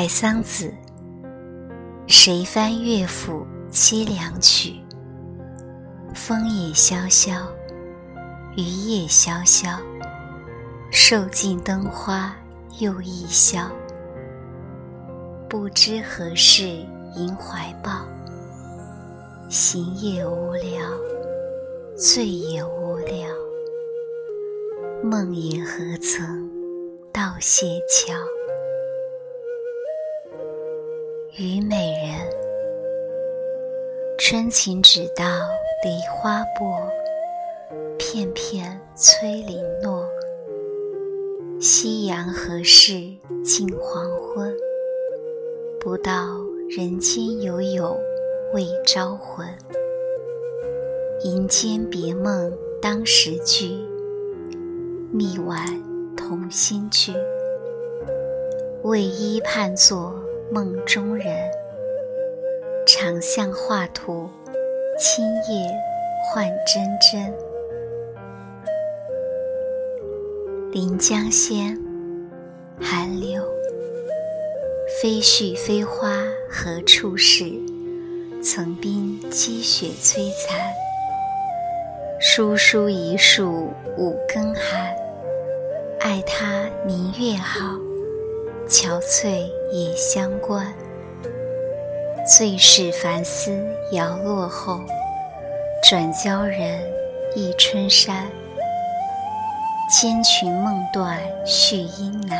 采桑子，谁翻乐府凄凉曲？风也萧萧，雨也萧萧，受尽灯花又一宵。不知何事萦怀抱，行也无聊，醉也无聊，梦也何曾到谢桥？虞美人，春情只道梨花薄，片片催零落。夕阳何事近黄昏？不道人间有有未招魂。银间别梦当时句，蜜晚同心句。为伊判作。梦中人，长向画图，青叶换真真。临江仙，寒流。飞絮飞花何处是？层冰积雪摧残。疏疏一树五更寒。爱他明月好。憔悴也相关，最是凡思摇落后，转教人忆春山。千群梦断续音难，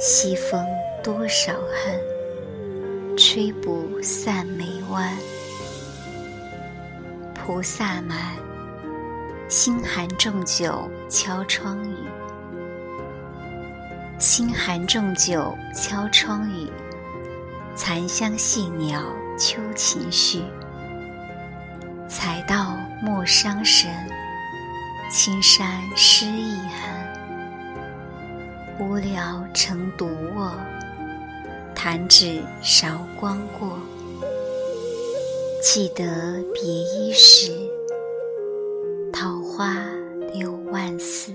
西风多少恨，吹不散眉弯。菩萨蛮，心寒重酒敲窗雨。心寒重酒敲窗雨，残香细鸟秋情绪。才道莫伤神，青山湿意痕。无聊成独卧，弹指韶光过。记得别衣时，桃花柳万丝。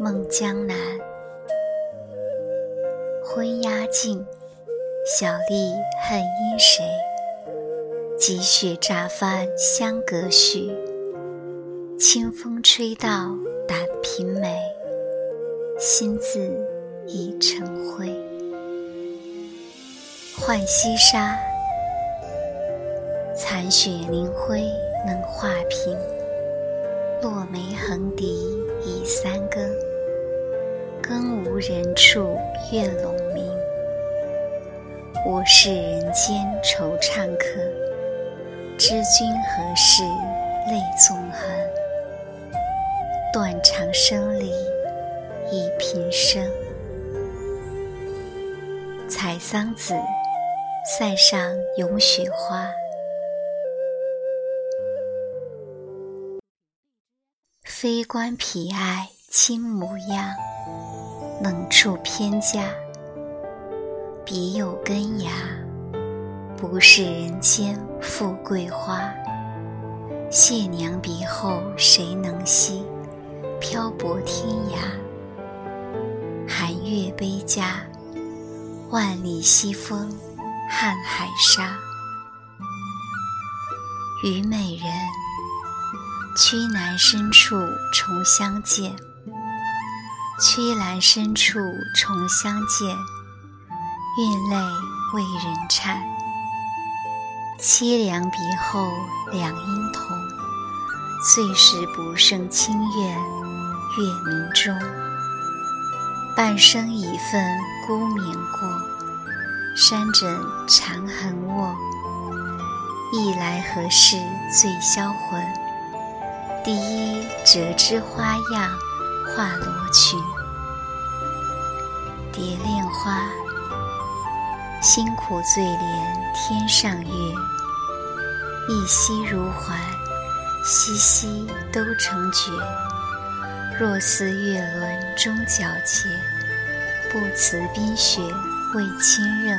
梦江南，昏鸦尽，小丽恨因谁？积雪乍翻香阁絮，清风吹到胆瓶美，心字已成灰。浣溪沙，残雪凝灰能画屏，落梅横笛已三更。更无人处月笼明。我是人间惆怅客，知君何事泪纵横？断肠声里忆平生。采桑子，塞上咏雪花。非关皮爱亲模样。冷处偏家，别有根芽，不是人间富贵花。谢娘别后谁能惜？漂泊天涯，寒月悲家，万里西风瀚海沙。虞美人，曲南深处重相见。曲栏深处重相见，月泪为人颤。凄凉别后两应同，最是不胜清怨月明中。半生已分孤眠过，山枕长痕卧。忆来何事最销魂？第一折枝花样。画罗裙，蝶恋花。辛苦最怜天上月，一夕如还，夕夕都成绝。若似月轮终皎洁，不辞冰雪为亲热。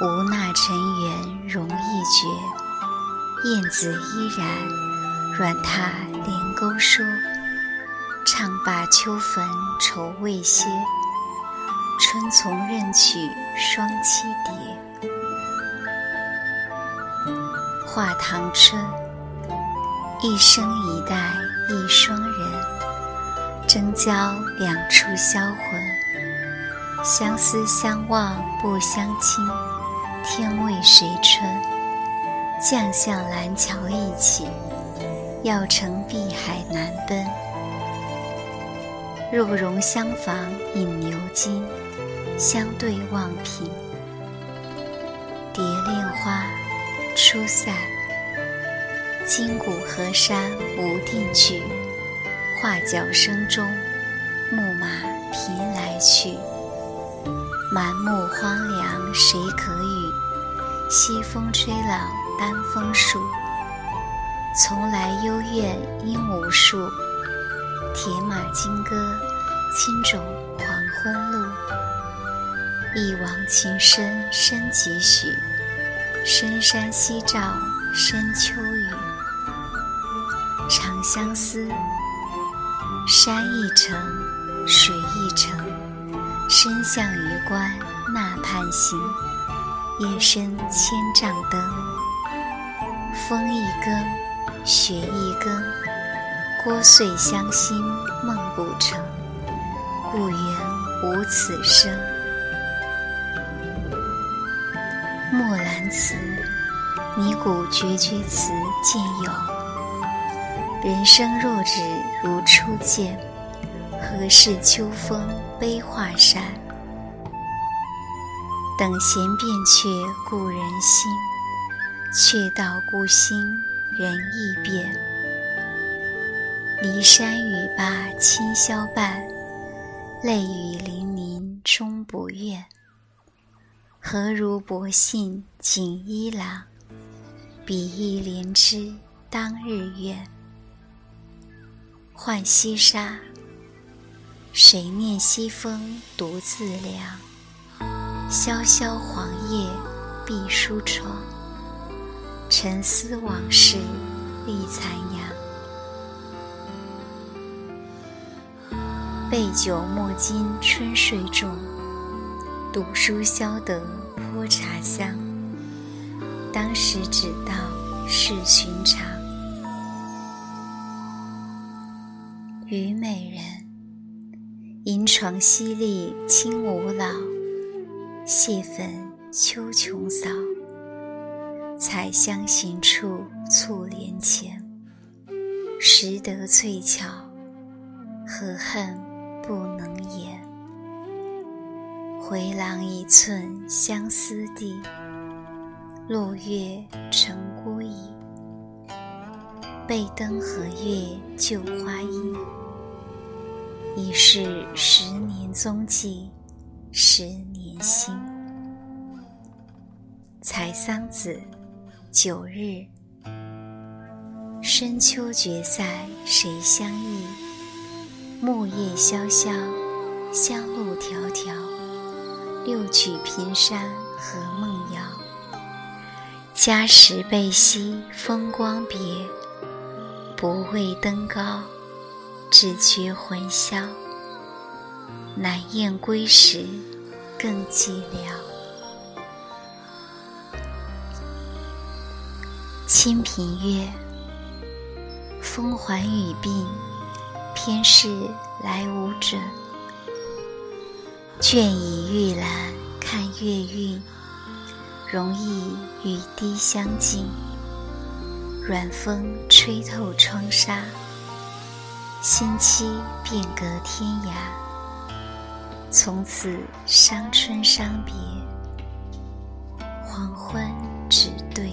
无那尘缘容易绝，燕子依然，软榻连钩说。唱罢秋坟愁未歇，春从任取双栖蝶。画堂春，一生一代一双人，争交两处销魂。相思相望不相亲，天为谁春？将向蓝桥一起，要乘碧海难奔。若容相逢饮牛津，相对望平。蝶恋花，初塞。今古河山无定局，画角声中，木马频来去。满目荒凉谁可语？西风吹老丹枫树。从来幽怨应无数。铁马金戈，青冢黄昏路。一往情深深几许？深山夕照深秋雨。长相思，山一程，水一程。身向榆关那畔行，夜深千帐灯。风一更，雪一更。聒碎乡心梦不成，故园无此声。墨兰辞，拟古绝绝词见有。人生若只如初见，何事秋风悲画扇？等闲变却故人心，却道故心人易变。骊山语罢清宵半，泪雨霖铃终不怨。何如薄幸锦衣郎，比翼连枝当日愿。浣溪沙，谁念西风独自凉？萧萧黄叶闭疏窗，沉思往事立残阳。备酒莫惊春睡重，读书消得泼茶香。当时只道是寻常。虞美人，银床淅沥轻五老，谢粉秋琼扫。采香行处簇帘前，识得翠翘，何恨？不能言，回廊一寸相思地，落月成孤影。背灯和月旧花阴，已是十年踪迹，十年心。采桑子，九日，深秋决赛谁相忆？木叶萧萧，香路迢迢。六曲平山和梦遥？家时悲惜风光别，不为登高，只觉魂消。难雁归时，更寂寥。清平乐，风缓雨鬓。天事来无准，倦倚玉兰看月晕，容易与滴相近。软风吹透窗纱，心期便隔天涯。从此伤春伤别，黄昏只对。